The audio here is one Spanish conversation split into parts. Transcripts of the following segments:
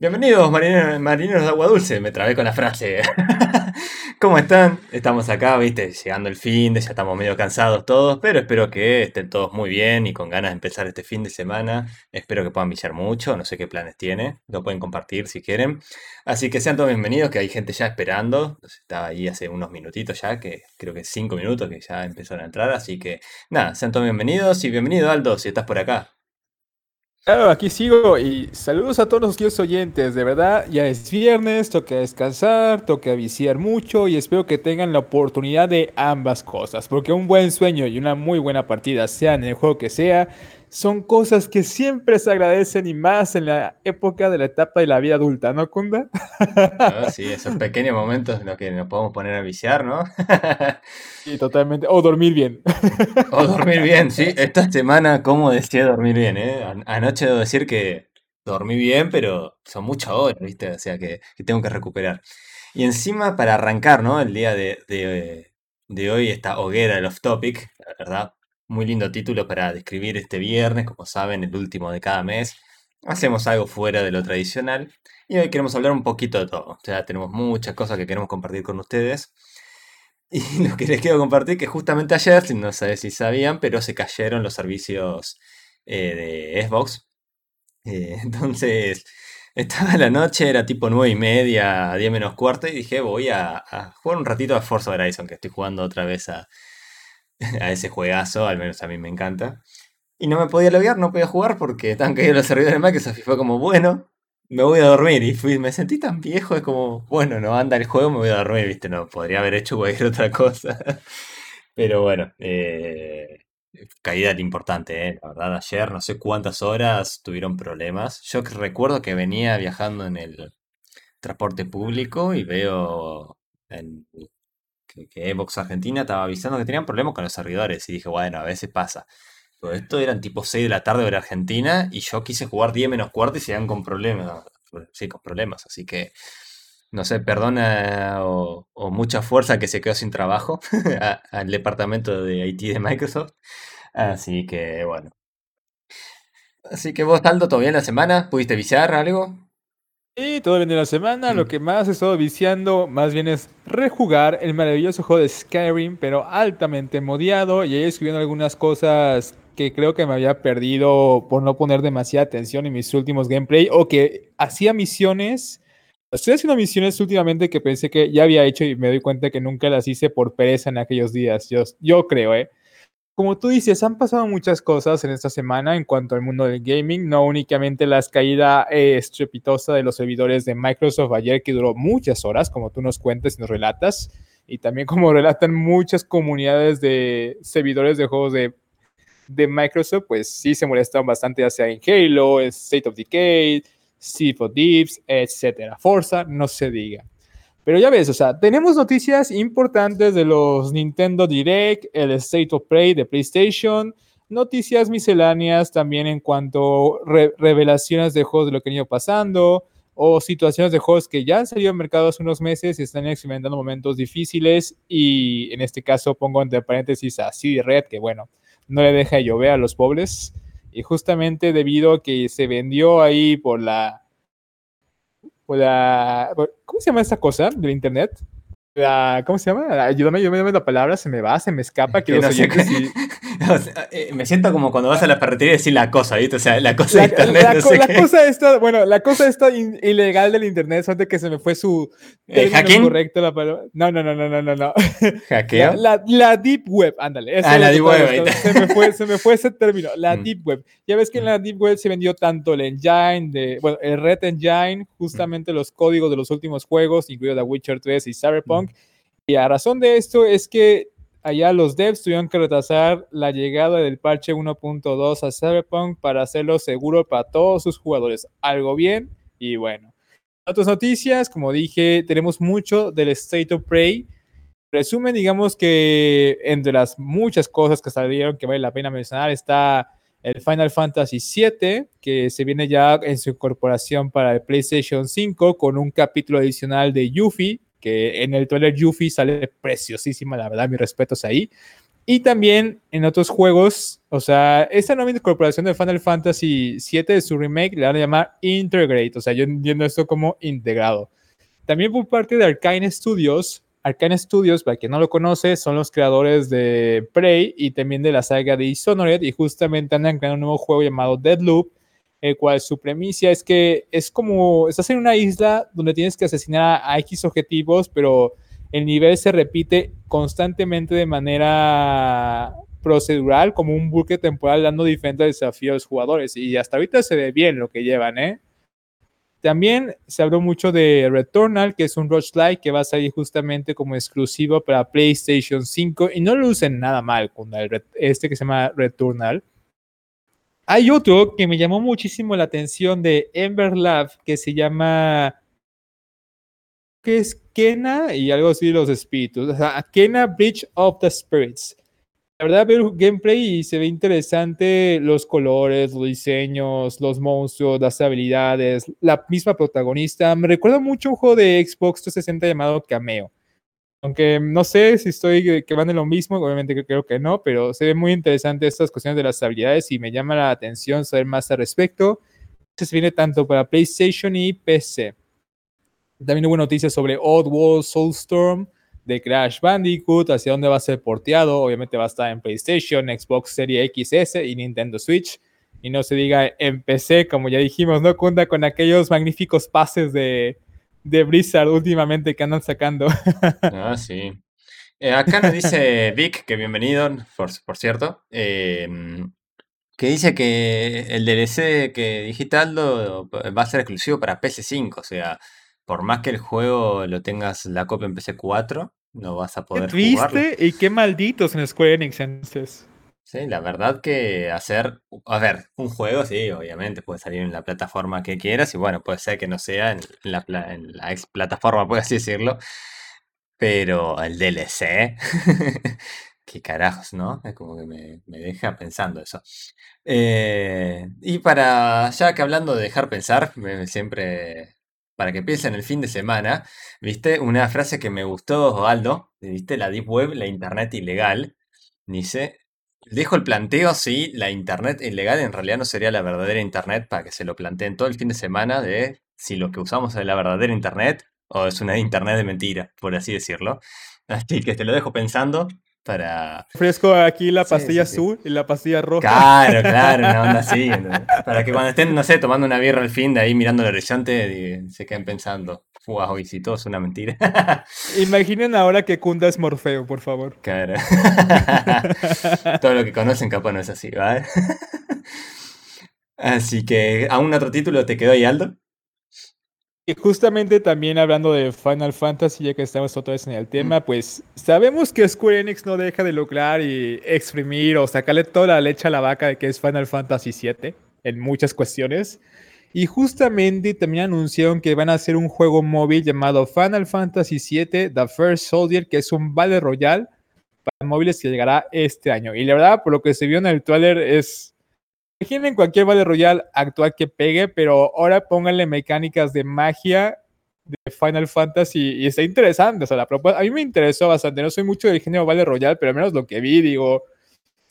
Bienvenidos, marineros, de agua dulce. Me trabé con la frase. ¿Cómo están? Estamos acá, viste, llegando el fin de, ya estamos medio cansados todos, pero espero que estén todos muy bien y con ganas de empezar este fin de semana. Espero que puedan billar mucho, no sé qué planes tiene, lo pueden compartir si quieren. Así que sean todos bienvenidos, que hay gente ya esperando. Estaba ahí hace unos minutitos ya, que creo que cinco minutos que ya empezaron a entrar. Así que nada, sean todos bienvenidos y bienvenido Aldo, si estás por acá. Claro, aquí sigo y saludos a todos los queridos oyentes. De verdad, ya es viernes, toca descansar, toca viciar mucho y espero que tengan la oportunidad de ambas cosas. Porque un buen sueño y una muy buena partida, sea en el juego que sea, son cosas que siempre se agradecen y más en la época de la etapa de la vida adulta, ¿no, Kunda? Ah, sí, esos pequeños momentos en los que nos podemos poner a viciar, ¿no? sí, totalmente. O dormir bien. o dormir bien, sí. Esta semana, ¿cómo decía dormir bien? Eh? Anoche debo decir que dormí bien, pero son muchas horas, ¿viste? O sea que, tengo que recuperar. Y encima, para arrancar, ¿no? El día de, de, de hoy, esta hoguera del off-topic, la verdad, muy lindo título para describir este viernes, como saben, el último de cada mes. Hacemos algo fuera de lo tradicional y hoy queremos hablar un poquito de todo. O sea, tenemos muchas cosas que queremos compartir con ustedes. Y lo que les quiero compartir que justamente ayer, no sé si sabían, pero se cayeron los servicios eh, de Xbox. Eh, entonces, estaba la noche, era tipo 9 y media, 10 menos cuarto, y dije, voy a, a jugar un ratito a Forza Horizon, que estoy jugando otra vez a, a ese juegazo, al menos a mí me encanta. Y no me podía loguear, no podía jugar porque estaban caídos los servidores de Microsoft y fue como, bueno, me voy a dormir. Y fui, me sentí tan viejo, es como, bueno, no anda el juego, me voy a dormir, viste, no, podría haber hecho cualquier otra cosa. Pero bueno, eh, caída importante, eh. la verdad, ayer no sé cuántas horas tuvieron problemas. Yo recuerdo que venía viajando en el transporte público y veo en que, Xbox Argentina estaba avisando que tenían problemas con los servidores y dije, bueno, a veces pasa. Pero esto eran tipo 6 de la tarde de Argentina y yo quise jugar 10 menos cuarto y se dan con problemas. Sí, con problemas. Así que, no sé, perdona o, mucha fuerza que se quedó sin trabajo al departamento de IT de Microsoft. Así que, bueno. Así que vos, Aldo, ¿todavía en la semana? ¿Pudiste viciar algo? Y todo bien de la semana, lo mm. que más he estado viciando más bien es rejugar el maravilloso juego de Skyrim, pero altamente modiado y ahí escribiendo algunas cosas que creo que me había perdido por no poner demasiada atención en mis últimos gameplay o que hacía misiones. Estoy haciendo misiones últimamente que pensé que ya había hecho y me doy cuenta que nunca las hice por pereza en aquellos días. Yo, yo creo, ¿eh? Como tú dices, han pasado muchas cosas en esta semana en cuanto al mundo del gaming, no únicamente la caída eh, estrepitosa de los servidores de Microsoft ayer, que duró muchas horas, como tú nos cuentas y nos relatas, y también como relatan muchas comunidades de servidores de juegos de, de Microsoft, pues sí se molestaron bastante, ya sea en Halo, State of Decay, Sea of Thieves, etcétera. Forza, no se diga. Pero ya ves, o sea, tenemos noticias importantes de los Nintendo Direct, el State of Play de PlayStation, noticias misceláneas también en cuanto revelaciones de juegos de lo que han ido pasando o situaciones de juegos que ya han salido al mercado hace unos meses y están experimentando momentos difíciles y en este caso pongo entre paréntesis a CD Red que bueno, no le deja llover a los pobres y justamente debido a que se vendió ahí por la la, ¿cómo se llama esta cosa del internet? La, ¿Cómo se llama? Ayúdame, ayúdame la palabra, se me va, se me escapa. Que no sé eh, me siento como cuando vas a la ferretería y decir la cosa, ¿viste? O sea, la cosa de internet. La, la cosa esta, bueno, la cosa esta ilegal del internet, es que se me fue su ¿Eh, ¿Hacking? correcto la palabra. No, no, no, no, no, no. no. ¿Hackeo? La, la, deep web, ándale. Ah, la deep web. Se me, fue, se me fue ese término, la mm. deep web. Ya ves que en la deep web se vendió tanto el engine, de, bueno, el Red Engine, justamente los códigos de los últimos juegos, incluido The Witcher 3 y Cyberpunk. Y a razón de esto es que allá los devs tuvieron que retrasar la llegada del parche 1.2 a Cyberpunk para hacerlo seguro para todos sus jugadores. Algo bien y bueno. Otras noticias, como dije, tenemos mucho del State of Play. Resumen, digamos que entre las muchas cosas que salieron que vale la pena mencionar está el Final Fantasy VII, que se viene ya en su incorporación para el PlayStation 5 con un capítulo adicional de Yuffie, que en el trailer Yuffie sale preciosísima, la verdad, mis respetos ahí. Y también en otros juegos, o sea, esta nueva incorporación de Final Fantasy VII de su remake le van a llamar Integrate, o sea, yo entiendo esto como integrado. También por parte de Arkane Studios, Arkane Studios, para quien no lo conoce, son los creadores de Prey y también de la saga de Dishonored y justamente andan creando un nuevo juego llamado Deadloop, el cual su premisa es que es como, estás en una isla donde tienes que asesinar a X objetivos, pero el nivel se repite constantemente de manera procedural, como un buque temporal, dando diferentes desafíos a los jugadores. Y hasta ahorita se ve bien lo que llevan, ¿eh? También se habló mucho de Returnal, que es un roguelike que va a salir justamente como exclusivo para PlayStation 5 y no lo usen nada mal con este que se llama Returnal. Hay otro que me llamó muchísimo la atención de Ember Lab que se llama que es Kena y algo así los espíritus. O sea, Kena Bridge of the Spirits. La verdad veo gameplay y se ve interesante los colores, los diseños, los monstruos, las habilidades, la misma protagonista. Me recuerda mucho un juego de Xbox 360 llamado Cameo. Aunque no sé si estoy que van de lo mismo, obviamente creo que no, pero se ve muy interesante estas cuestiones de las habilidades y me llama la atención saber más al respecto. Se viene tanto para PlayStation y PC. También hubo noticias sobre Oddworld Soulstorm de Crash Bandicoot, hacia dónde va a ser porteado. Obviamente va a estar en PlayStation, Xbox Series XS y Nintendo Switch. Y no se diga en PC, como ya dijimos, no cuenta con aquellos magníficos pases de, de Blizzard últimamente que andan sacando. ah, sí. Eh, acá nos dice Vic, que bienvenido, por, por cierto, em, que dice que el DLC que digital va a ser exclusivo para PS5, o sea, por más que el juego lo tengas la copia en PC4, no vas a poder ¿Qué triste y qué malditos en Square Enix entonces. Sí, la verdad que hacer, a ver, un juego, sí, obviamente puede salir en la plataforma que quieras y bueno, puede ser que no sea en la, en la ex plataforma, por así decirlo, pero el DLC, qué carajos, ¿no? Es como que me, deja pensando eso. Eh, y para, ya que hablando de dejar pensar, siempre para que piensen el fin de semana, ¿viste? Una frase que me gustó, Aldo, ¿viste? La Deep Web, la Internet ilegal. Dice, dejo el planteo si la Internet ilegal en realidad no sería la verdadera Internet, para que se lo planteen todo el fin de semana de si lo que usamos es la verdadera Internet o es una Internet de mentira, por así decirlo. Así que te lo dejo pensando para... Fresco aquí la pastilla azul y la pastilla roja. Claro, claro, una onda así. Para que cuando estén, no sé, tomando una birra al fin de ahí mirando el horizonte, se queden pensando, wow, y si todo es una mentira. Imaginen ahora que Kunda es Morfeo, por favor. Claro. todo lo que conocen capaz no es así, ¿vale? Así que, ¿a un otro título te quedó ahí, Aldo? Y justamente también hablando de Final Fantasy, ya que estamos otra vez en el tema, pues sabemos que Square Enix no deja de lograr y exprimir o sacarle toda la leche a la vaca de que es Final Fantasy VII en muchas cuestiones. Y justamente también anunciaron que van a hacer un juego móvil llamado Final Fantasy VII The First Soldier, que es un Battle Royale para móviles que llegará este año. Y la verdad, por lo que se vio en el trailer, es Imaginen cualquier Battle Royale actual que pegue, pero ahora pónganle mecánicas de magia de Final Fantasy y está interesante. O sea, la propuesta a mí me interesó bastante. No soy mucho del género Battle Royale, pero al menos lo que vi, digo,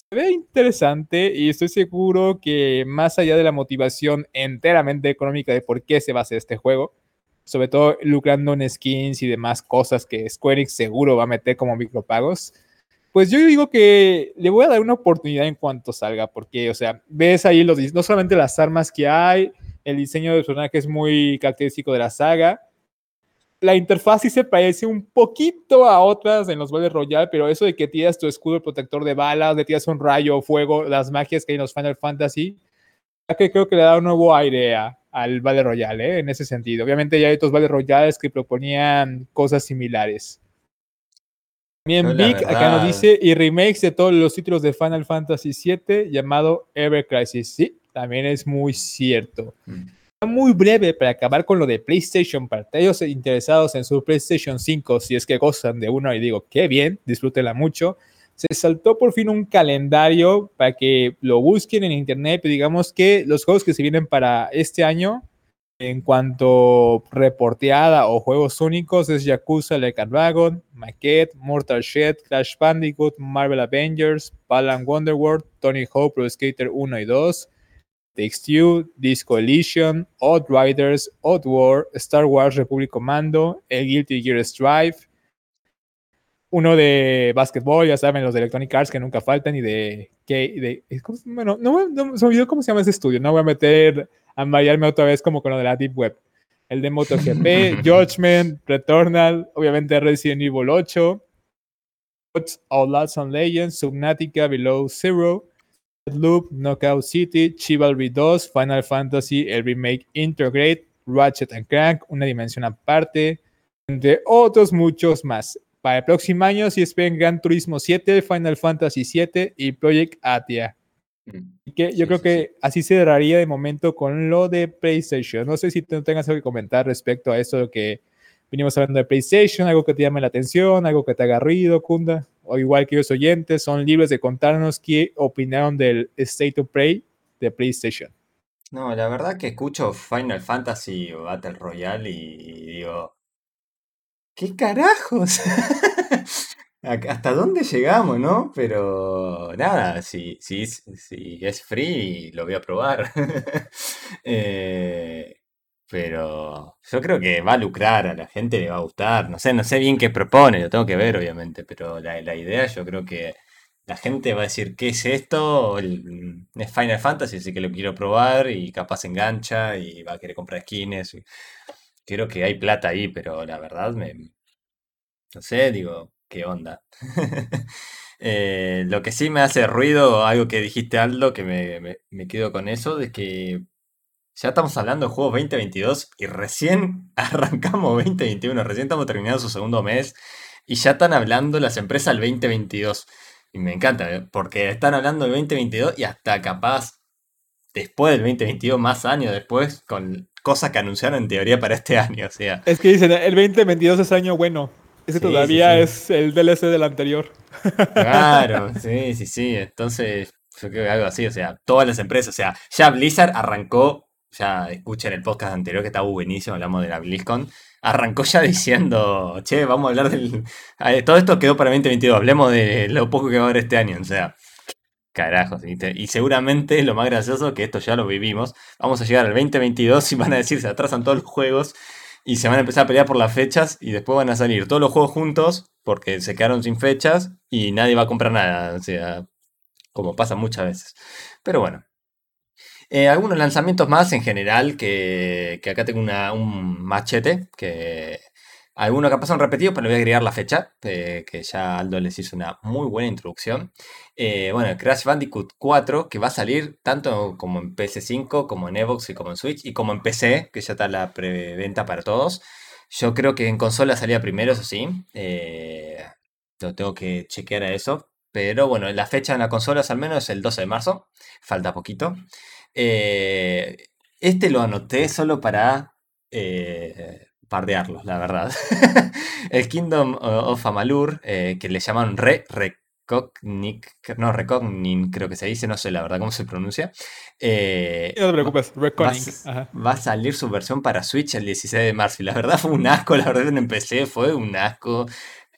ve interesante y estoy seguro que más allá de la motivación enteramente económica de por qué se va a hacer este juego, sobre todo lucrando en skins y demás cosas que Square Enix seguro va a meter como micropagos, pues yo digo que le voy a dar una oportunidad en cuanto salga, porque, o sea, ves ahí los, no solamente las armas que hay, el diseño del personaje es muy característico de la saga. La interfaz sí se parece un poquito a otras en los Battle Royale, pero eso de que tiras tu escudo protector de balas, de tiras un rayo, fuego, las magias que hay en los Final Fantasy, que creo que le da un nuevo aire al Battle Royale, ¿eh? en ese sentido. Obviamente ya hay otros Battle Royales que proponían cosas similares. También Vic acá nos dice, y remakes de todos los títulos de Final Fantasy VII llamado Ever Crisis. Sí, también es muy cierto. Mm. Muy breve para acabar con lo de PlayStation, para aquellos interesados en su PlayStation 5, si es que gozan de uno y digo, qué bien, disfrútenla mucho. Se saltó por fin un calendario para que lo busquen en internet, digamos que los juegos que se vienen para este año En cuanto reporteada o juegos únicos, es Yakuza Like Dragon, Maquette, Mortal Shed, Crash Bandicoot, Marvel Avengers, Balan Wonderworld, Tony Hawk Pro Skater 1 y 2, Takes Two, Disco Elysium, Odd Riders, Odd War, Star Wars Republic Commando, El Guilty Gear Strive, uno de básquetbol, ya saben, los de Electronic Arts que nunca faltan, y de. de bueno, no, no, se olvidó cómo se llama ese estudio, no voy a meter a marearme otra vez como con lo de la Deep Web. El de MotoGP, Judgment, Returnal, obviamente Resident Evil 8, All Lots on Legends, Subnautica, Below Zero, Loop, Knockout City, Chivalry 2, Final Fantasy, el remake Integrate, Ratchet and Crank, una dimensión aparte, entre otros muchos más. Para el próximo año, si esperen Gran Turismo 7, Final Fantasy 7 y Project Atia. Mm. que yo creo que así se cerraría de momento con lo de PlayStation. No sé si tú tengas algo que comentar respecto a esto que venimos hablando de PlayStation, algo que te llame la atención, algo que te haga ruido, Kunda, o igual que los oyentes, son libres de contarnos qué opinaron del State of Play de PlayStation. No, la verdad que escucho Final Fantasy o Battle Royale y digo, ¿qué carajos? ¿Hasta dónde llegamos, no? Pero nada, si, si, si es free, lo voy a probar. Eh, pero yo creo que va a lucrar, a la gente le va a gustar. No sé, no sé bien qué propone, lo tengo que ver, obviamente, pero la, idea yo creo que la gente va a decir, ¿qué es esto? es Final Fantasy, así que lo quiero probar y capaz engancha y va a querer comprar skins. Creo que hay plata ahí, pero la verdad me... No sé, digo, ¿qué onda? Eh, lo que sí me hace ruido, algo que dijiste Aldo, que me, me quedo con eso, de que ya estamos hablando de juegos 2022 y recién arrancamos 2021, recién estamos terminando su segundo mes y ya están hablando las empresas del 2022. Y me encanta, ¿eh? porque están hablando del 2022 y hasta capaz después del 2022, más años después, con cosas que anunciaron en teoría para este año. O sea. Es que dicen, el 2022 es año bueno. Ese todavía es el DLC del anterior. Claro, sí, sí, sí. Entonces, yo creo que algo así, o sea, todas las empresas, o sea, ya Blizzard arrancó ya escuchen el podcast anterior que estaba buenísimo, hablamos de la BlizzCon, arrancó ya diciendo, che, vamos a hablar del... Todo esto quedó para 2022, hablemos de lo poco que va a haber este año, o sea, carajos. Y, seguramente lo más gracioso que esto ya lo vivimos, vamos a llegar al 2022 y van a decir, se atrasan todos los juegos y se van a empezar a pelear por las fechas y después van a salir todos los juegos juntos porque se quedaron sin fechas y nadie va a comprar nada, o sea, como pasa muchas veces. Pero bueno, eh, algunos lanzamientos más en general, que, acá tengo un machete, que algunos capaz son repetidos, pero voy a agregar la fecha, eh, que ya Aldo les hizo una muy buena introducción. Eh, bueno, Crash Bandicoot 4, que va a salir tanto como en PS5, como en Xbox y como en Switch, y como en PC, que ya está la preventa para todos. Yo creo que en consola salía primero, eso sí. lo tengo que chequear a eso. Pero bueno, la fecha en la consola es al menos el 12 de marzo. Falta poquito. Eh, este lo anoté solo para eh, pardearlos, la verdad. el Kingdom of Amalur, eh, que le llaman Re Recognic, no, Recognin creo que se dice, no sé la verdad cómo se pronuncia. no te preocupes, Va, va, a salir su versión para Switch el 16 de marzo. Y la verdad fue un asco, la verdad en PC fue un asco.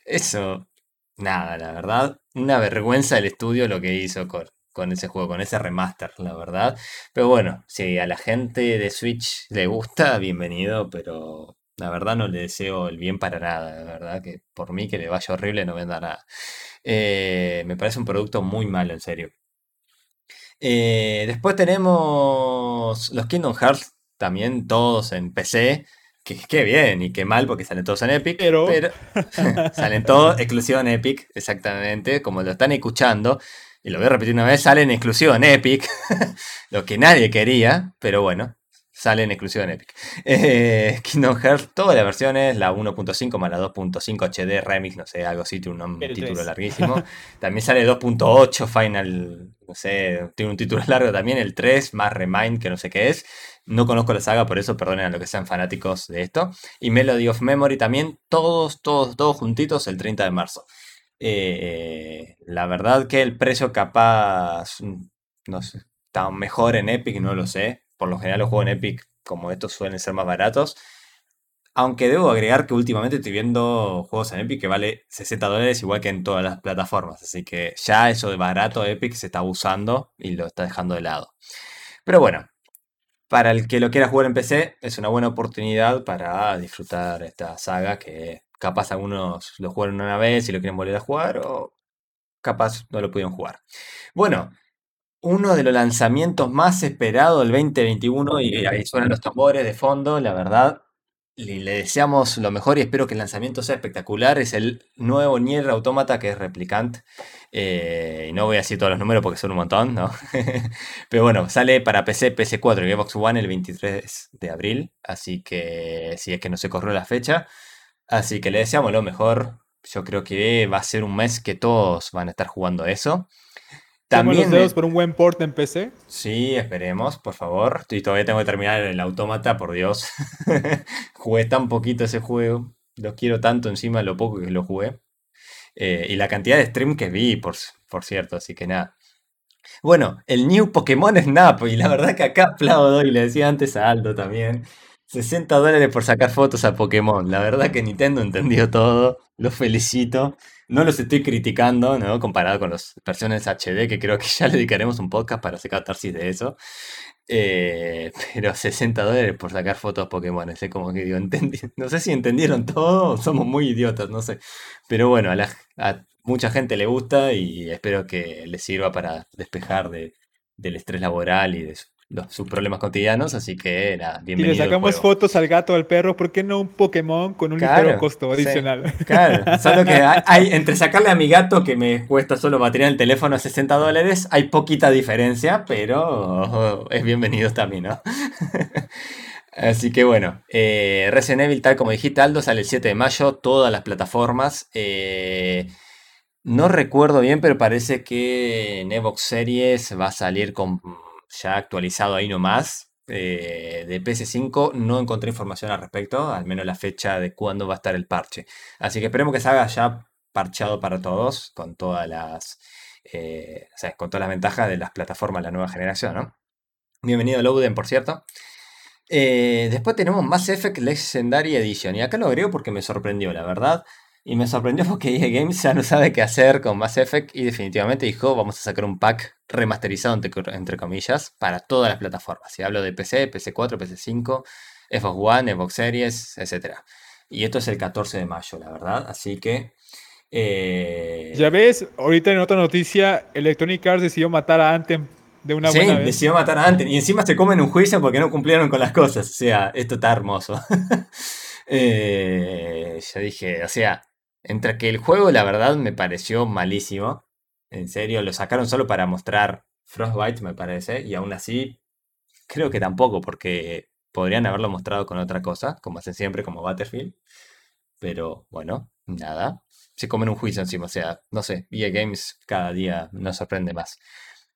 Eso, nada, la verdad, una vergüenza el estudio lo que hizo con, con ese juego, con ese remaster, la verdad. Pero bueno, si a la gente de Switch le gusta, bienvenido, pero la verdad no le deseo el bien para nada, la verdad que por mí que le vaya horrible no venda nada. Eh, me parece un producto muy malo, en serio. Eh, después tenemos los Kingdom Hearts, también todos en PC. Que, bien y qué mal porque salen todos en Epic. Pero, pero salen todos exclusivos en Epic, exactamente, como lo están escuchando y lo voy a repetir una vez, sale en exclusivo en Epic, lo que nadie quería, pero bueno, sale en exclusivo en Epic. Eh, Kingdom Hearts, todas las versiones, la 1.5 más la 2.5 HD Remix, no sé, algo así, tiene un, título larguísimo. También sale 2.8 Final, no sé, tiene un título largo también, el 3 más Remind, que no sé qué es. No conozco la saga, por eso perdonen a los que sean fanáticos de esto. Y Melody of Memory también, todos, todos, todos juntitos el 30 de marzo. Eh, la verdad que el precio capaz, mm, no sé, está mejor en Epic, no lo sé. Por lo general los juegos en Epic como estos suelen ser más baratos. Aunque debo agregar que últimamente estoy viendo juegos en Epic que vale 60 dólares igual que en todas las plataformas. Así que ya eso de barato Epic se está abusando y lo está dejando de lado. Pero bueno, para el que lo quiera jugar en PC es una buena oportunidad para disfrutar esta saga que capaz algunos lo jugaron una vez y lo quieren volver a jugar o capaz no lo pudieron jugar. Bueno, uno de los lanzamientos más esperados del 2021 y ahí suenan los tambores de fondo, la verdad, le, deseamos lo mejor y espero que el lanzamiento sea espectacular. Es el nuevo Nier Automata que es Replicant. Eh, y no voy a decir todos los números porque son un montón, ¿no? Pero bueno, sale para PC, PC4 y Xbox One el 23 de abril. Así que si es que no se corrió la fecha. Así que le deseamos lo mejor. Yo creo que va a ser un mes que todos van a estar jugando eso. También los dedos por un buen port en PC? Sí, esperemos, por favor. Y todavía tengo que terminar el autómata, por Dios. jugué tan poquito ese juego. Lo quiero tanto encima lo poco que lo jugué. Eh, y la cantidad de stream que vi, por, por cierto, así que nada. Bueno, el New Pokémon Snap, y la verdad que acá aplaudo, y le decía antes a Aldo también, 60 dólares por sacar fotos a Pokémon. La verdad que Nintendo entendió todo. Los felicito. No los estoy criticando, ¿no? Comparado con las versiones HD, que creo que ya le dedicaremos un podcast para hacer catarsis de eso. Eh, pero 60 dólares por sacar fotos Pokémon. Es como que digo, no sé si entendieron todo somos muy idiotas, no sé. Pero bueno, a, mucha gente le gusta y espero que les sirva para despejar de, del estrés laboral y de sus problemas cotidianos, así que nada, bienvenido. Y le sacamos fotos al gato, al perro, ¿por qué no un Pokémon con un ligero costo adicional? claro, solo que hay, entre sacarle a mi gato, que me cuesta solo batería el teléfono a 60 dólares, hay poquita diferencia, pero es bienvenido también, ¿no? Así que bueno, eh, Resident Evil, tal como dijiste, Aldo, sale el 7 de mayo, todas las plataformas. Eh, no recuerdo bien, pero parece que en Evox Series va a salir con ya actualizado ahí nomás. Eh, de PS5 no encontré información al respecto, al menos la fecha de cuándo va a estar el parche. Así que esperemos que se haga ya parchado para todos, con todas las, eh, con todas las ventajas de las plataformas de la nueva generación, ¿no? Bienvenido Louden, por cierto. Eh, después tenemos Mass Effect Legendary Edition. Y acá lo agrego porque me sorprendió, la verdad. Y me sorprendió porque EA Games ya no sabe qué hacer con Mass Effect y definitivamente dijo vamos a sacar un pack remasterizado entre, comillas para todas las plataformas. Si hablo de PC, PC4, PC5, Xbox One, Xbox Series, etc. Y esto es el 14 de mayo, la verdad. Así que... Eh, ya ves, ahorita en otra noticia, Electronic Arts decidió matar a Anthem de una sí, decidió matar a Anthem. Y encima se comen un juicio porque no cumplieron con las cosas. O sea, esto está hermoso. eh, ya dije, o sea, entre que el juego, la verdad, me pareció malísimo. En serio, lo sacaron solo para mostrar Frostbite, me parece. Y aún así, creo que tampoco, porque podrían haberlo mostrado con otra cosa, como hacen siempre, como Battlefield. Pero bueno, nada. Se comen un juicio encima. O sea, no sé, EA Games cada día nos sorprende más.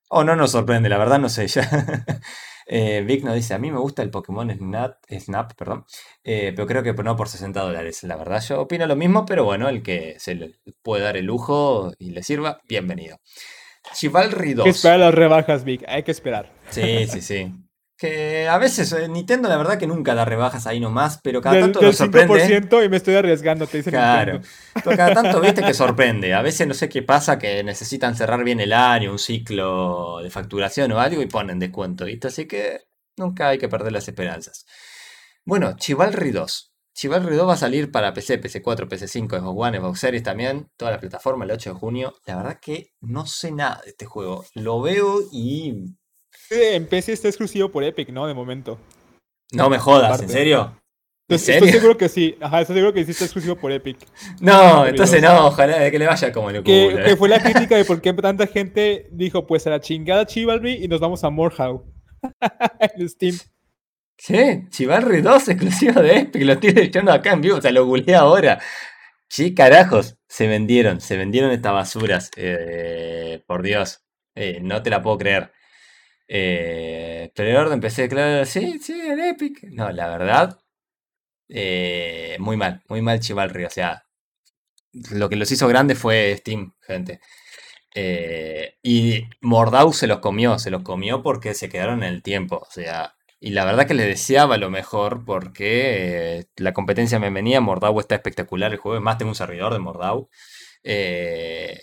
O no nos sorprende, la verdad no sé ya. Eh, Vic nos dice, a mí me gusta el Pokémon Snap, Snap perdón, eh, pero creo que no por 60 dólares. La verdad, yo opino lo mismo, pero bueno, el que se le puede dar el lujo y le sirva, bienvenido. Chivalry 2. Hay que esperar las rebajas, Vic, hay que esperar. Sí, sí, sí. Que a veces eh, Nintendo la verdad que nunca da rebajas ahí nomás, pero cada tanto nos sorprende. y me estoy arriesgando, te dice Claro. Pero cada tanto viste que sorprende. A veces no sé qué pasa, que necesitan cerrar bien el año, un ciclo de facturación o algo y ponen descuento, ¿viste? Así que nunca hay que perder las esperanzas. Bueno, Chivalry 2. Chivalry 2 va a salir para PC, PC4, PC5, Xbox One, Xbox Series también, toda la plataforma el 8 de junio. La verdad que no sé nada de este juego. Lo veo y en PC está exclusivo por Epic, ¿no? De momento. No me jodas, ¿en serio? ¿En serio? Estoy seguro que sí. Ajá, estoy seguro que sí está exclusivo por Epic. No, entonces no, ojalá de que le vaya como locura. Que, que fue la crítica de por qué tanta gente dijo, pues a la chingada Chivalry y nos vamos a Morehouse. en Steam. ¿Qué? Chivalry 2 exclusivo de Epic, lo estoy echando acá en vivo, o sea, lo googleé ahora. Sí, carajos, se vendieron, se vendieron estas basuras. Eh, por Dios, eh, no te la puedo creer. Eh, orden empecé, claro, sí, sí, en Epic. No, la verdad, eh, muy mal, muy mal Chivalry. O sea, lo que los hizo grandes fue Steam, gente. Eh, y Mordau se los comió, se los comió porque se quedaron en el tiempo. O sea, Y la verdad que le deseaba lo mejor porque eh, la competencia me venía, Mordau está espectacular el juego, más tengo un servidor de Mordau. Eh,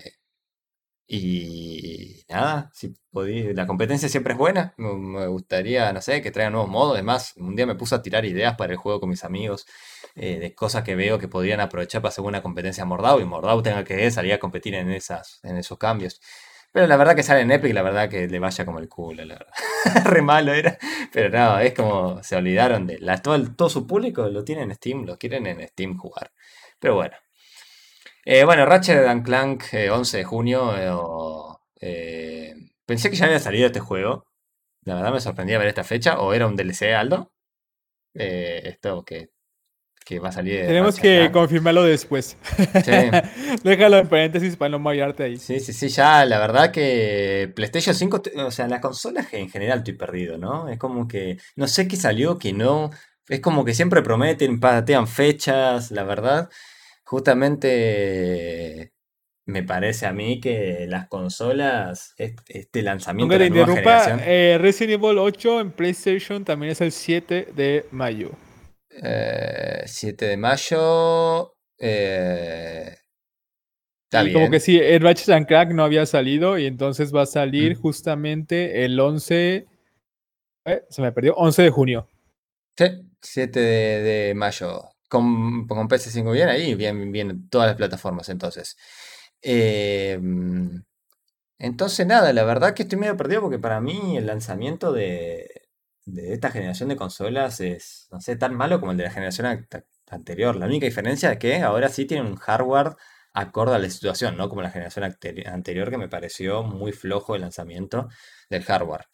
y nada, la competencia siempre es buena. Me gustaría, no sé, que traigan nuevos modos. Además, un día me puse a tirar ideas para el juego con mis amigos eh, de cosas que veo que podrían aprovechar para hacer una competencia Mordau y Mordau tenga que salir a competir en, esas, en esos cambios. Pero la verdad que sale en Epic, la verdad que le vaya como el culo, la verdad. Re malo era. Pero no, es como se olvidaron de. La, todo, todo su público lo tiene en Steam, lo quieren en Steam jugar. Pero bueno. Eh, bueno, Ratchet and Clank, 11 eh, de junio. Eh, pensé que ya había salido este juego. La verdad me sorprendía ver esta fecha. ¿O era un DLC, Aldo? esto que, que va a salir. Tenemos que confirmarlo después. Sí. Déjalo en paréntesis para no marearte ahí. Sí, sí, sí. Ya, la verdad que PlayStation 5, o sea, las consolas en general estoy perdido, ¿no? Es como que no sé qué salió, que no. Es como que siempre prometen, patean fechas, la verdad justamente me parece a mí que las consolas, este lanzamiento de la nueva generación... Eh, Resident Evil 8 en PlayStation también es el 7 de mayo. 7 eh, de mayo... Eh, y como que sí, el Ratchet and Crack no había salido y entonces va a salir mm. justamente el 11... se me perdió, 11 de junio. Sí, 7 de mayo. Con, con PS5 bien ahí, bien, bien, todas las plataformas entonces. Em, entonces, nada, la verdad que estoy medio perdido porque para mí el lanzamiento de, de esta generación de consolas es, no sé, tan malo como el de la generación anterior. La única diferencia es que ahora sí tienen un hardware acorde a la situación, ¿no? Como la generación anterior que me pareció muy flojo el lanzamiento del hardware.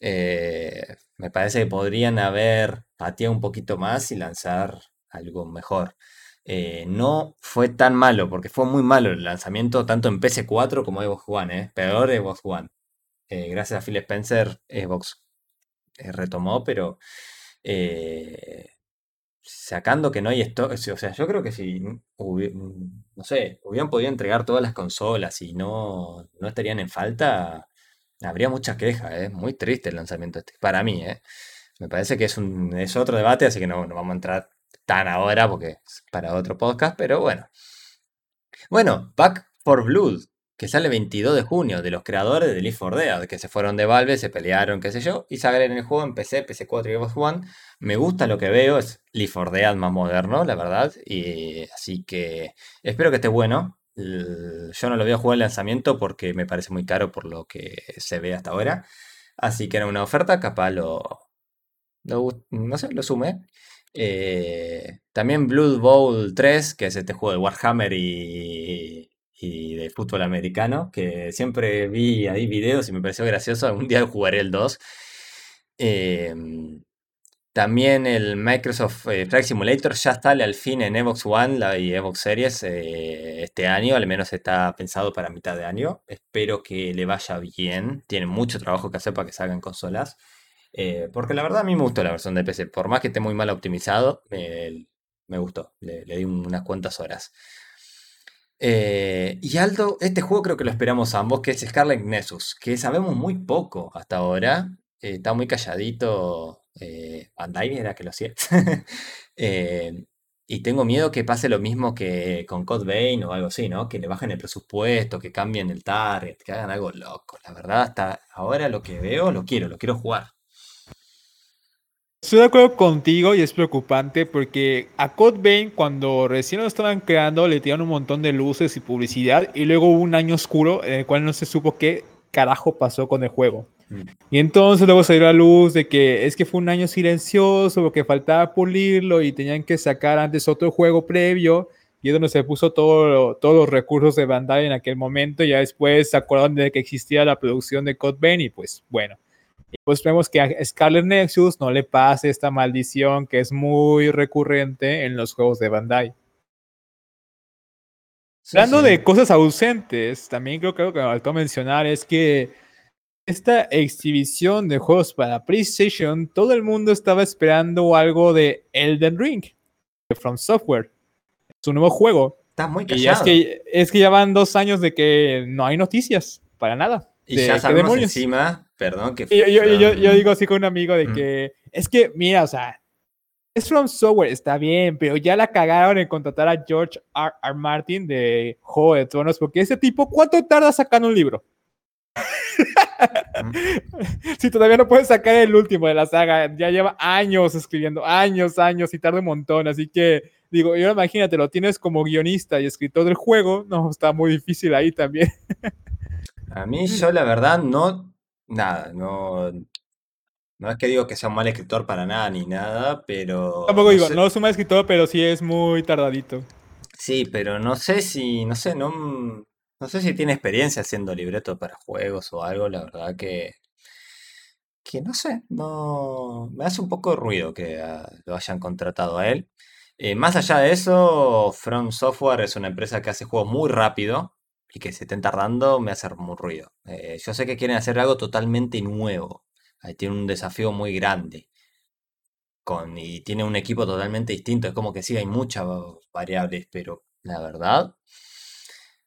Eh, me parece que podrían haber pateado un poquito más y lanzar algo mejor. Eh, no fue tan malo, porque fue muy malo el lanzamiento tanto en PS4 como Xbox One, ¿eh? peor Xbox One. Eh, gracias a Phil Spencer, Xbox eh, retomó, pero sacando que no hay esto, o sea, yo creo que si, no sé, hubieran podido entregar todas las consolas y no, no estarían en falta, habría muchas quejas, es muy triste el lanzamiento este, para mí, Me parece que es, un, es otro debate, así que no, no vamos a entrar tan ahora porque es para otro podcast, pero bueno. Bueno, Back for Blood, que sale 22 de junio, de los creadores de Leaf for Dead, que se fueron de Valve, se pelearon, qué sé yo, y sale en el juego en PC, PC4 y Xbox One. Me gusta lo que veo, es Leaf for Dead más moderno, la verdad, y así que espero que esté bueno. Yo no lo voy a jugar en lanzamiento porque me parece muy caro por lo que se ve hasta ahora. Así que era una oferta, capaz lo, no sé, lo sume. Eh, también Blood Bowl 3, que es este juego de Warhammer y, de fútbol americano, que siempre vi ahí videos y me pareció gracioso. Algún día jugaré el 2. Em, también el Microsoft eh, Flight Simulator ya sale al fin en Xbox One la, y Xbox Series eh, este año, al menos está pensado para mitad de año. Espero que le vaya bien. Tiene mucho trabajo que hacer para que salgan consolas. Eh, porque la verdad a mí me gustó la versión de PC. Por más que esté muy mal optimizado, me gustó. Le, di unas cuantas horas. Eh, y Aldo, este juego creo que lo esperamos ambos, que es Scarlet Nexus, que sabemos muy poco hasta ahora. Eh, está muy calladito. Bandai era que lo hacía. y tengo miedo que pase lo mismo que con Code Vein o algo así, ¿no? Que le bajen el presupuesto, que cambien el target, que hagan algo loco. La verdad, hasta ahora lo que veo lo quiero, lo quiero jugar. Estoy de acuerdo contigo y es preocupante porque a Code Vein cuando recién lo estaban creando le tiraron un montón de luces y publicidad y luego hubo un año oscuro en el cual no se supo qué carajo pasó con el juego. Mm. Y entonces luego salió la luz de que es que fue un año silencioso, porque faltaba pulirlo y tenían que sacar antes otro juego previo y es donde se puso todo, todos los recursos de Bandai en aquel momento. Y ya después se acordaron de que existía la producción de Code Vein y pues bueno. Y pues vemos que a Scarlet Nexus no le pase esta maldición que es muy recurrente en los juegos de Bandai. Hablando de cosas ausentes, también creo, creo que me faltó mencionar es que esta exhibición de juegos para PlayStation, todo el mundo estaba esperando algo de Elden Ring, de From Software, su nuevo juego. Está muy callado. Y es que, es que ya van dos años de que no hay noticias, para nada. Y ya sabemos encima perdón que... Yo, digo así con un amigo de que, es que, mira, o sea, es From Software, está bien, pero ya la cagaron en contratar a George R. R. Martin de Juego de Tronos, porque ese tipo, ¿cuánto tarda sacando un libro? si todavía no puede sacar el último de la saga, ya lleva años escribiendo, años, años y tarda un montón, así que digo, yo imagínate, lo tienes como guionista y escritor del juego, no, está muy difícil ahí también. A mí yo la verdad no, nada, no, no es que digo que sea un mal escritor para nada ni nada, pero... Tampoco digo, no es un mal escritor, pero sí es muy tardadito. Sí, pero no sé si, no sé, no, no sé si tiene experiencia haciendo libretos para juegos o algo, la verdad que... Que no sé, no... Me hace un poco de ruido que ah, lo hayan contratado a él. Eh, más allá de eso, From Software es una empresa que hace juegos muy rápido y que se estén tardando me hace muy ruido. Eh, yo sé que quieren hacer algo totalmente nuevo. Ahí tiene un desafío muy grande. Con, y tiene un equipo totalmente distinto. Es como que sí, hay muchas variables, pero la verdad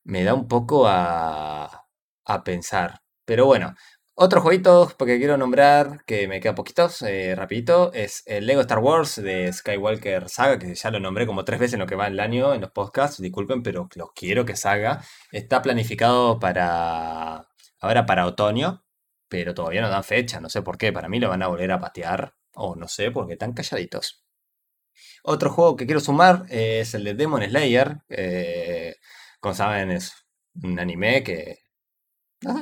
me da un poco a, a pensar. Pero bueno, otro jueguito porque quiero nombrar, que me queda poquitos, eh, rapidito, es el Lego Star Wars de Skywalker Saga, que ya lo nombré como tres veces en lo que va el año en los podcasts, disculpen, pero los quiero que salga. Está planificado para ahora para otoño, pero todavía no dan fecha, no sé por qué, para mí lo van a volver a patear, o no sé, porque están calladitos. Otro juego que quiero sumar es el de Demon Slayer, eh, como saben, es un anime que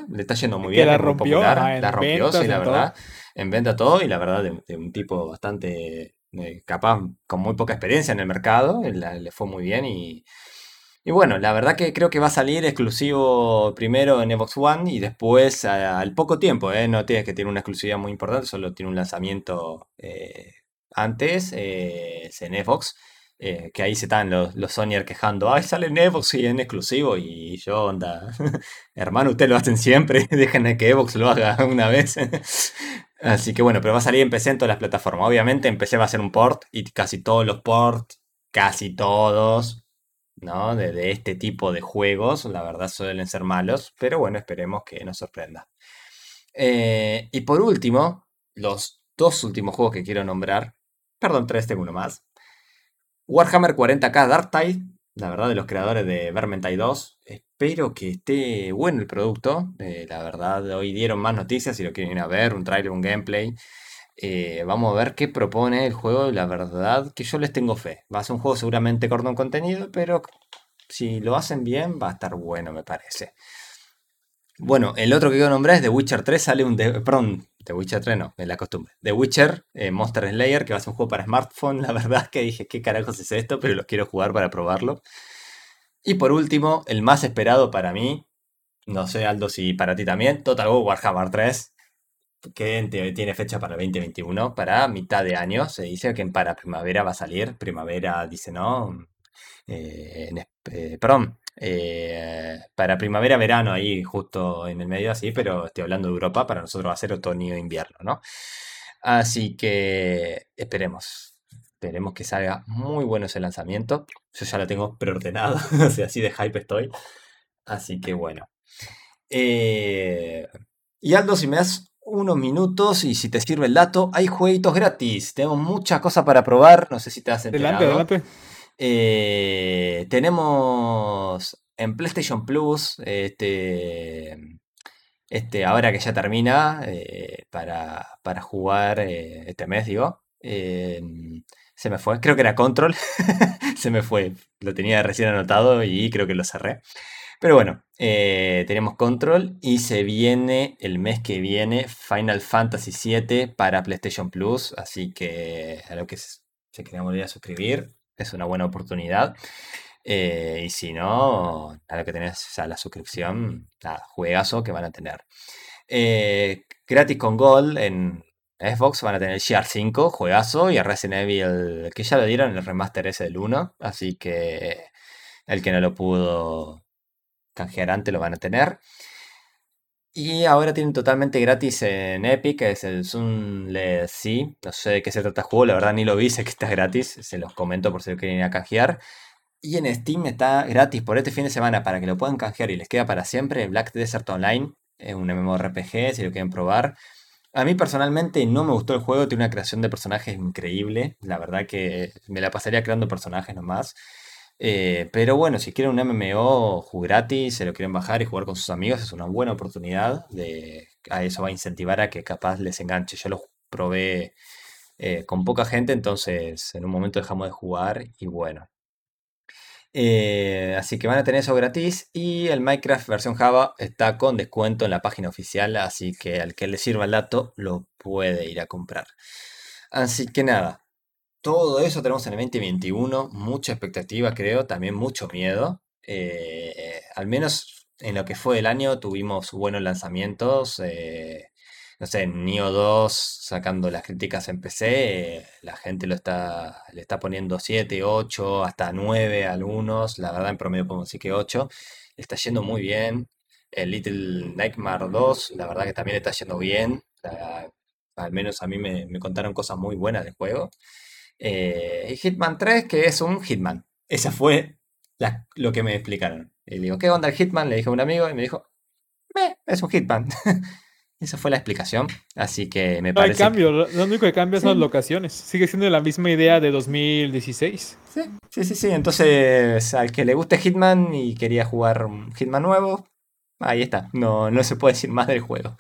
le está yendo muy bien. la rompió, la rompió, sí, la verdad. En venta todo y la verdad de, un tipo bastante eh, capaz, con muy poca experiencia en el mercado, le fue muy bien y, y bueno, la verdad que creo que va a salir exclusivo primero en Xbox One y después al poco tiempo, ¿eh? no tiene que tener una exclusividad muy importante, solo tiene un lanzamiento eh, antes eh, en Xbox eh, que ahí se están los, los Sonyer quejando, ay, sale en Xbox y en exclusivo, y yo, onda, hermano, ustedes lo hacen siempre, déjenme que Xbox lo haga una vez. Así que bueno, pero va a salir en PC en todas las plataformas. Obviamente en PC va a ser un port, y casi todos los ports, casi todos, ¿no? De, este tipo de juegos, la verdad suelen ser malos, pero bueno, esperemos que nos sorprenda. Eh, y por último, los dos últimos juegos que quiero nombrar, perdón, tres, tengo uno más. Warhammer 40k Dark Tide, la verdad, de los creadores de Vermintide 2. Espero que esté bueno el producto. Eh, la verdad, hoy dieron más noticias si lo quieren ir a ver, un trailer, un gameplay. Eh, vamos a ver qué propone el juego. La verdad que yo les tengo fe. Va a ser un juego seguramente corto en contenido, pero si lo hacen bien va a estar bueno, me parece. Bueno, el otro que quiero nombrar es The Witcher 3. Sale un. perdón, The Witcher 3 no, es la costumbre. The Witcher, eh, Monster Slayer, que va a ser un juego para smartphone. La verdad que dije, ¿qué carajos es esto? Pero lo quiero jugar para probarlo. Y por último, el más esperado para mí, no sé Aldo si para ti también, Total War Warhammer 3, que tiene fecha para 2021, para mitad de año. Se dice que para primavera va a salir. Primavera, dice, ¿no? Eh, eh, perdón, eh, para primavera, verano, ahí justo en el medio así, pero estoy hablando de Europa, para nosotros va a ser otoño e invierno, ¿no? Así que esperemos, esperemos que salga muy bueno ese lanzamiento. Yo ya lo tengo preordenado, o sea, así de hype estoy. Así que bueno. Eh, y Aldo, si me das unos minutos y si te sirve el dato, hay jueguitos gratis. Tenemos muchas cosas para probar, no sé si te has enterado. Adelante, adelante. Eh, tenemos en PlayStation Plus, este, este, ahora que ya termina, eh, para, para, jugar eh, este mes, digo. se me fue, creo que era Control. se me fue, lo tenía recién anotado y creo que lo cerré. Pero bueno, tenemos Control y se viene el mes que viene Final Fantasy VII para PlayStation Plus. Así que a lo que se querían volver a suscribir, es una buena oportunidad. Eh, y si no, a lo que tenés la suscripción, nada, juegazo que van a tener. Eh, gratis con Gold en Xbox van a tener el 5, juegazo, y el Resident Evil, que ya lo dieron, el remaster ese del 1, así que el que no lo pudo canjear antes lo van a tener. Y ahora tienen totalmente gratis en Epic, que es el Sunless Sí. No sé de qué se trata el juego, la verdad ni lo vi, sé que está gratis. Se los comento por si lo quieren ir a canjear. Y en Steam está gratis por este fin de semana para que lo puedan canjear y les queda para siempre Black Desert Online. Es un MMORPG, si lo quieren probar. A mí personalmente no me gustó el juego, tiene una creación de personajes increíble. La verdad que me la pasaría creando personajes nomás. Eh, pero bueno, si quieren un MMO gratis, se lo quieren bajar y jugar con sus amigos, es una buena oportunidad. De, a eso va a incentivar a que capaz les enganche. Yo lo probé eh, con poca gente, entonces en un momento dejamos de jugar y bueno. Eh, así que van a tener eso gratis y el Minecraft versión Java está con descuento en la página oficial, así que al que le sirva el dato lo puede ir a comprar. Así que nada, todo eso tenemos en el 2021, mucha expectativa creo, también mucho miedo. Eh, al menos en lo que fue el año tuvimos buenos lanzamientos. Eh, no sé, Nio 2 sacando las críticas en PC, la gente lo está, le está poniendo 7, 8, hasta 9 algunos, la verdad en promedio podemos decir que 8, está yendo muy bien. El Little Nightmare 2, la verdad que también está yendo bien, al menos a mí me, contaron cosas muy buenas del juego. Eh, y Hitman 3, que es un Hitman. Esa fue lo que me explicaron. Y le digo, ¿qué onda el Hitman? Le dije a un amigo y me dijo, es un Hitman. Esa fue la explicación. Así que me parece. No hay cambio, lo único que cambia son las locaciones. Sigue siendo la misma idea de 2016. Sí, sí, sí, sí. Entonces, al que le guste Hitman y quería jugar un Hitman nuevo, ahí está. No, no se puede decir más del juego.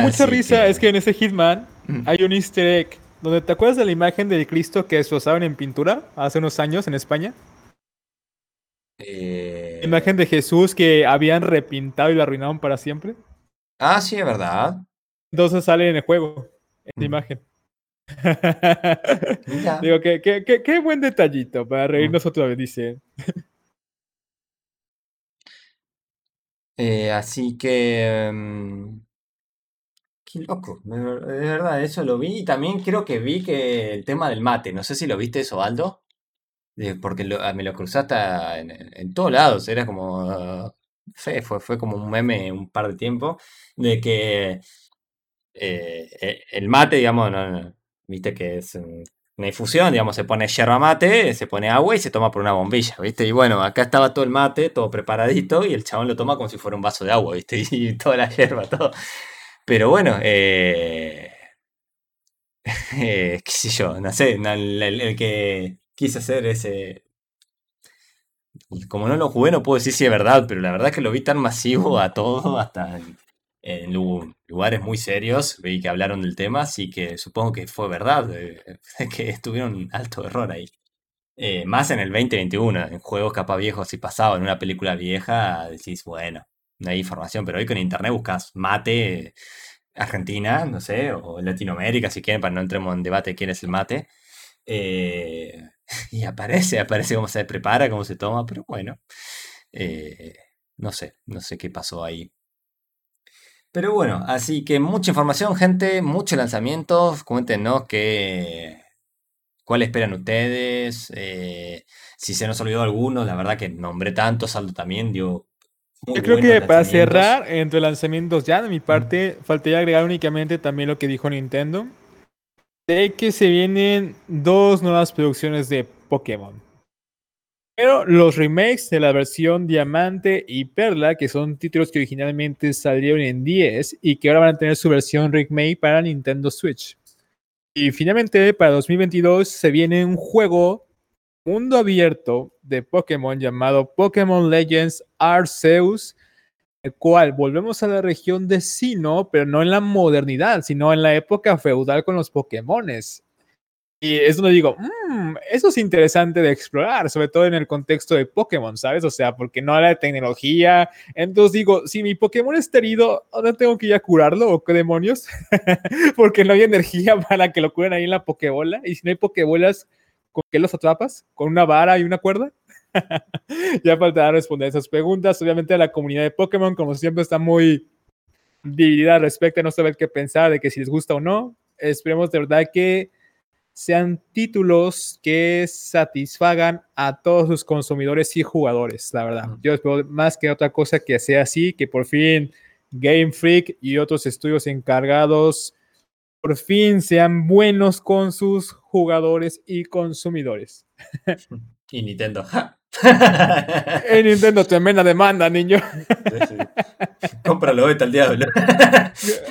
Mucha risa es que en ese Hitman hay un easter egg. Donde te acuerdas de la imagen del Cristo que se usaban en pintura hace unos años en España. Eh... Imagen de Jesús que habían repintado y la arruinaron para siempre. Ah, sí, es verdad. Entonces sale en el juego, en la mm. imagen. Digo, qué, qué, qué, buen detallito para reírnos mm. otra vez, dice. Eh, así que... Mm, qué loco, de verdad, eso lo vi y también creo que vi que el tema del mate, no sé si lo viste eso, Aldo, porque ah, me lo cruzaste en, en todos lados, era como fue, fue como un meme un par de tiempo, de que eh, e, el mate, digamos, viste que es una infusión, digamos, se pone yerba mate, se pone agua y se toma por una bombilla, ¿viste? Y bueno, acá estaba todo el mate, todo preparadito, y el chabón lo toma como si fuera un vaso de agua, ¿viste? Y toda la hierba, todo. Pero bueno, eh, eh, qué sé yo, no sé, el que quise hacer ese, como no lo jugué, no puedo decir si es verdad, pero la verdad es que lo vi tan masivo a todo, hasta en, lugares muy serios, vi que hablaron del tema, así que supongo que fue verdad, eh, que estuvieron alto error ahí. Eh, más en el 2021, en juegos capaz viejos, si pasaba en una película vieja, decís, bueno, no hay información, pero hoy con internet buscas mate Argentina, no sé, o Latinoamérica, si quieren, para no entremos en debate quién es el mate. Eh, y aparece, aparece cómo se prepara, cómo se toma, pero bueno, eh, no sé, no sé qué pasó ahí. Pero bueno, así que mucha información, gente, muchos lanzamientos. Cuéntenos qué, cuál esperan ustedes. Eh, si se nos olvidó alguno, la verdad que nombré tantos, Saldo también dio. Yo creo que para cerrar, entre lanzamientos ya de mi parte, faltaría agregar únicamente también lo que dijo Nintendo Sé que se vienen dos nuevas producciones de Pokémon. Pero los remakes de la versión Diamante y Perla, que son títulos que originalmente salieron en 10 y que ahora van a tener su versión remake para Nintendo Switch. Y finalmente, para 2022 se viene un juego mundo abierto de Pokémon llamado Pokémon Legends Arceus, el cual volvemos a la región de Sino, pero no en la modernidad, sino en la época feudal con los Pokémones. Y es donde digo, mmm, eso es interesante de explorar, sobre todo en el contexto de Pokémon, ¿sabes? O sea, porque no habla de tecnología. Entonces digo, si mi Pokémon está herido, ¿dónde tengo que ir a curarlo o qué demonios? porque no hay energía para que lo curen ahí en la Pokébola. Y si no hay Pokébolas, ¿con qué los atrapas? ¿Con una vara y una cuerda? ya faltará responder esas preguntas. Obviamente la comunidad de Pokémon, como siempre, está muy dividida respecto a no saber qué pensar de que si les gusta o no. Esperemos de verdad que sean títulos que satisfagan a todos sus consumidores y jugadores, la verdad. Yo espero más que otra cosa que sea así, que por fin Game Freak y otros estudios encargados por fin sean buenos con sus jugadores y consumidores. Y Nintendo, En Nintendo tremenda demanda, niño. Cómpralo, vete al diablo.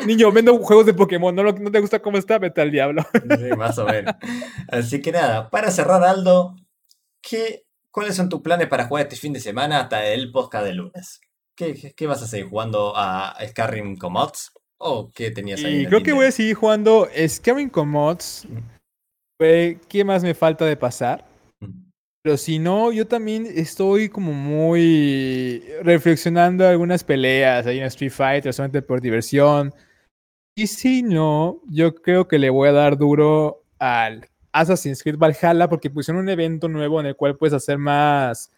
niño, vendo juegos de Pokémon, ¿no, ¿no te gusta cómo está? Vete al diablo. sí, más o menos. Así que nada, para cerrar, Aldo, ¿qué, ¿cuáles son tus planes para jugar este fin de semana hasta el podcast de lunes? ¿Qué, qué vas a seguir jugando a Skyrim con mods? ¿O qué tenías ahí? Y creo que voy a seguir jugando Skyrim con mods. Mm. ¿Qué más me falta de pasar? Pero si no, yo también estoy como muy reflexionando algunas peleas ahí en Street Fighter, solamente por diversión. Y si no, yo creo que le voy a dar duro al Assassin's Creed Valhalla porque pusieron un evento nuevo en el cual puedes hacer más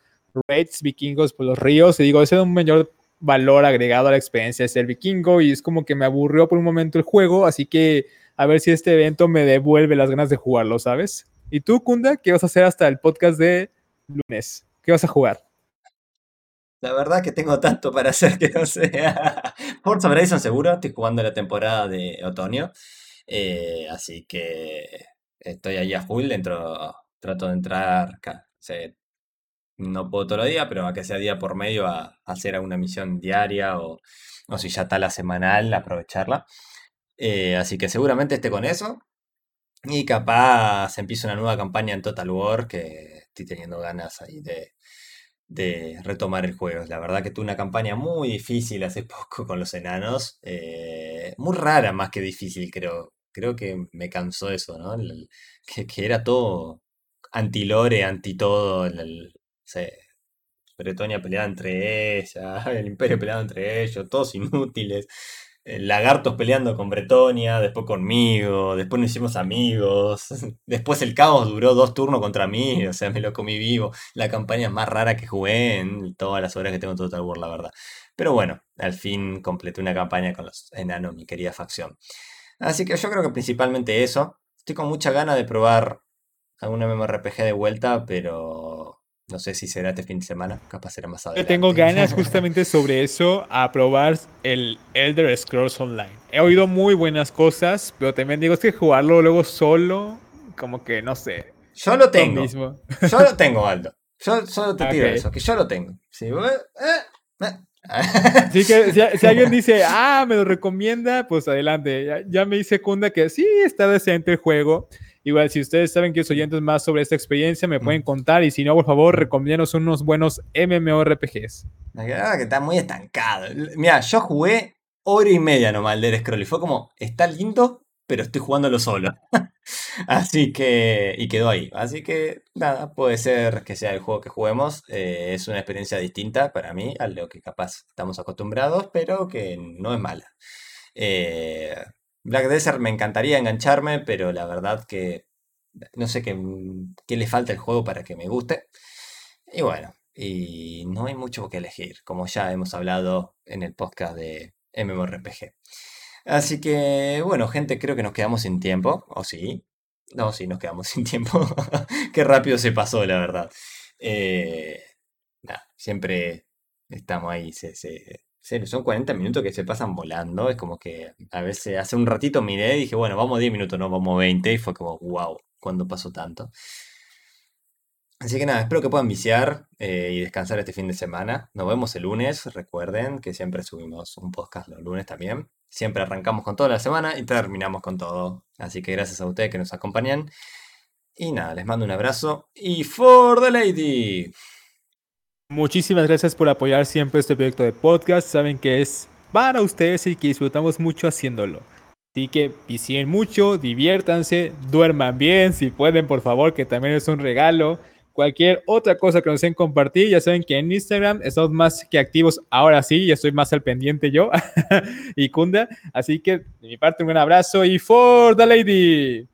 raids vikingos por los ríos. Y digo, ese es un mayor valor agregado a la experiencia de ser vikingo y es como que me aburrió por un momento el juego, así que a ver si este evento me devuelve las ganas de jugarlo, ¿sabes? ¿Y tú, Kunda, qué vas a hacer hasta el podcast de lunes? ¿Qué vas a jugar? La verdad que tengo tanto para hacer que no sé. Forza Horizon seguro, estoy jugando la temporada de otoño. Eh, así que estoy ahí a full, dentro, trato de entrar, no puedo todo el día, pero a que sea día por medio a, hacer alguna misión diaria o, o, si ya está la semanal, aprovecharla. Eh, así que seguramente esté con eso. Y capaz empieza una nueva campaña en Total War que estoy teniendo ganas ahí de, de retomar el juego. La verdad que tuve una campaña muy difícil hace poco con los enanos. Eh, muy rara más que difícil, creo. Creo que me cansó eso, ¿no? que, que, era todo anti-lore, anti-todo. Bretonia peleada entre ellas, el Imperio peleado entre ellos, todos inútiles. Eh, lagartos peleando con Bretonia, después conmigo, después nos hicimos amigos, después el caos duró dos turnos contra mí, o sea, me lo comí vivo. La campaña más rara que jugué en todas las horas que tengo en Total War, la verdad. Pero bueno, al fin completé una campaña con los enanos, mi querida facción. Así que yo creo que principalmente eso. Estoy con mucha gana de probar algún MMORPG de vuelta, pero no sé si será este fin de semana, capaz será más adelante. Yo tengo ganas justamente sobre eso, a probar el Elder Scrolls Online. He oído muy buenas cosas, pero también digo, es que jugarlo luego solo, como que no sé. Yo lo tengo. Mismo. Yo lo tengo, Aldo. Yo solo te tiro eso, que yo lo tengo. Sí, eh, eh. que si, alguien dice, ah, me lo recomienda, pues adelante. Ya, ya me dice Kunda que sí, está decente el juego. Igual, si ustedes saben que oyentes más sobre esta experiencia, me pueden contar. Y si no, por favor, recomiéndanos unos buenos MMORPGs. La que está muy estancado. Mira, yo jugué hora y media nomás de Scroll y fue como, está lindo, pero estoy jugándolo solo. Así que, y quedó ahí. Así que, nada, puede ser que sea el juego que juguemos. Eh, es una experiencia distinta para mí a lo que capaz estamos acostumbrados, pero que no es mala. Eh, Black Desert me encantaría engancharme, pero la verdad que no sé qué, qué le falta al juego para que me guste. Y bueno, y no hay mucho que elegir, como ya hemos hablado en el podcast de MMORPG. Así que, bueno, gente, creo que nos quedamos sin tiempo, ¿o sí? No, sí, nos quedamos sin tiempo. Qué rápido se pasó, la verdad. Eh, siempre estamos ahí, se, son 40 minutos que se pasan volando. Es como que a veces hace un ratito miré y dije, bueno, vamos 10 minutos, no vamos 20. Y fue como, wow, ¿cuándo pasó tanto? Así que nada, espero que puedan viciar eh, y descansar este fin de semana. Nos vemos el lunes. Recuerden que siempre subimos un podcast los lunes también. Siempre arrancamos con toda la semana y terminamos con todo. Así que gracias a ustedes que nos acompañan. Y nada, les mando un abrazo. Y for the lady. Muchísimas gracias por apoyar siempre este proyecto de podcast. Saben que es para ustedes y que disfrutamos mucho haciéndolo. Así que visiten mucho, diviértanse, duerman bien, si pueden, por favor, que también es un regalo. Cualquier otra cosa que nos deseen compartir, ya saben que en Instagram estamos más que activos. Ahora sí, ya estoy más al pendiente yo y Kunda. Así que de mi parte, un buen abrazo y for the lady.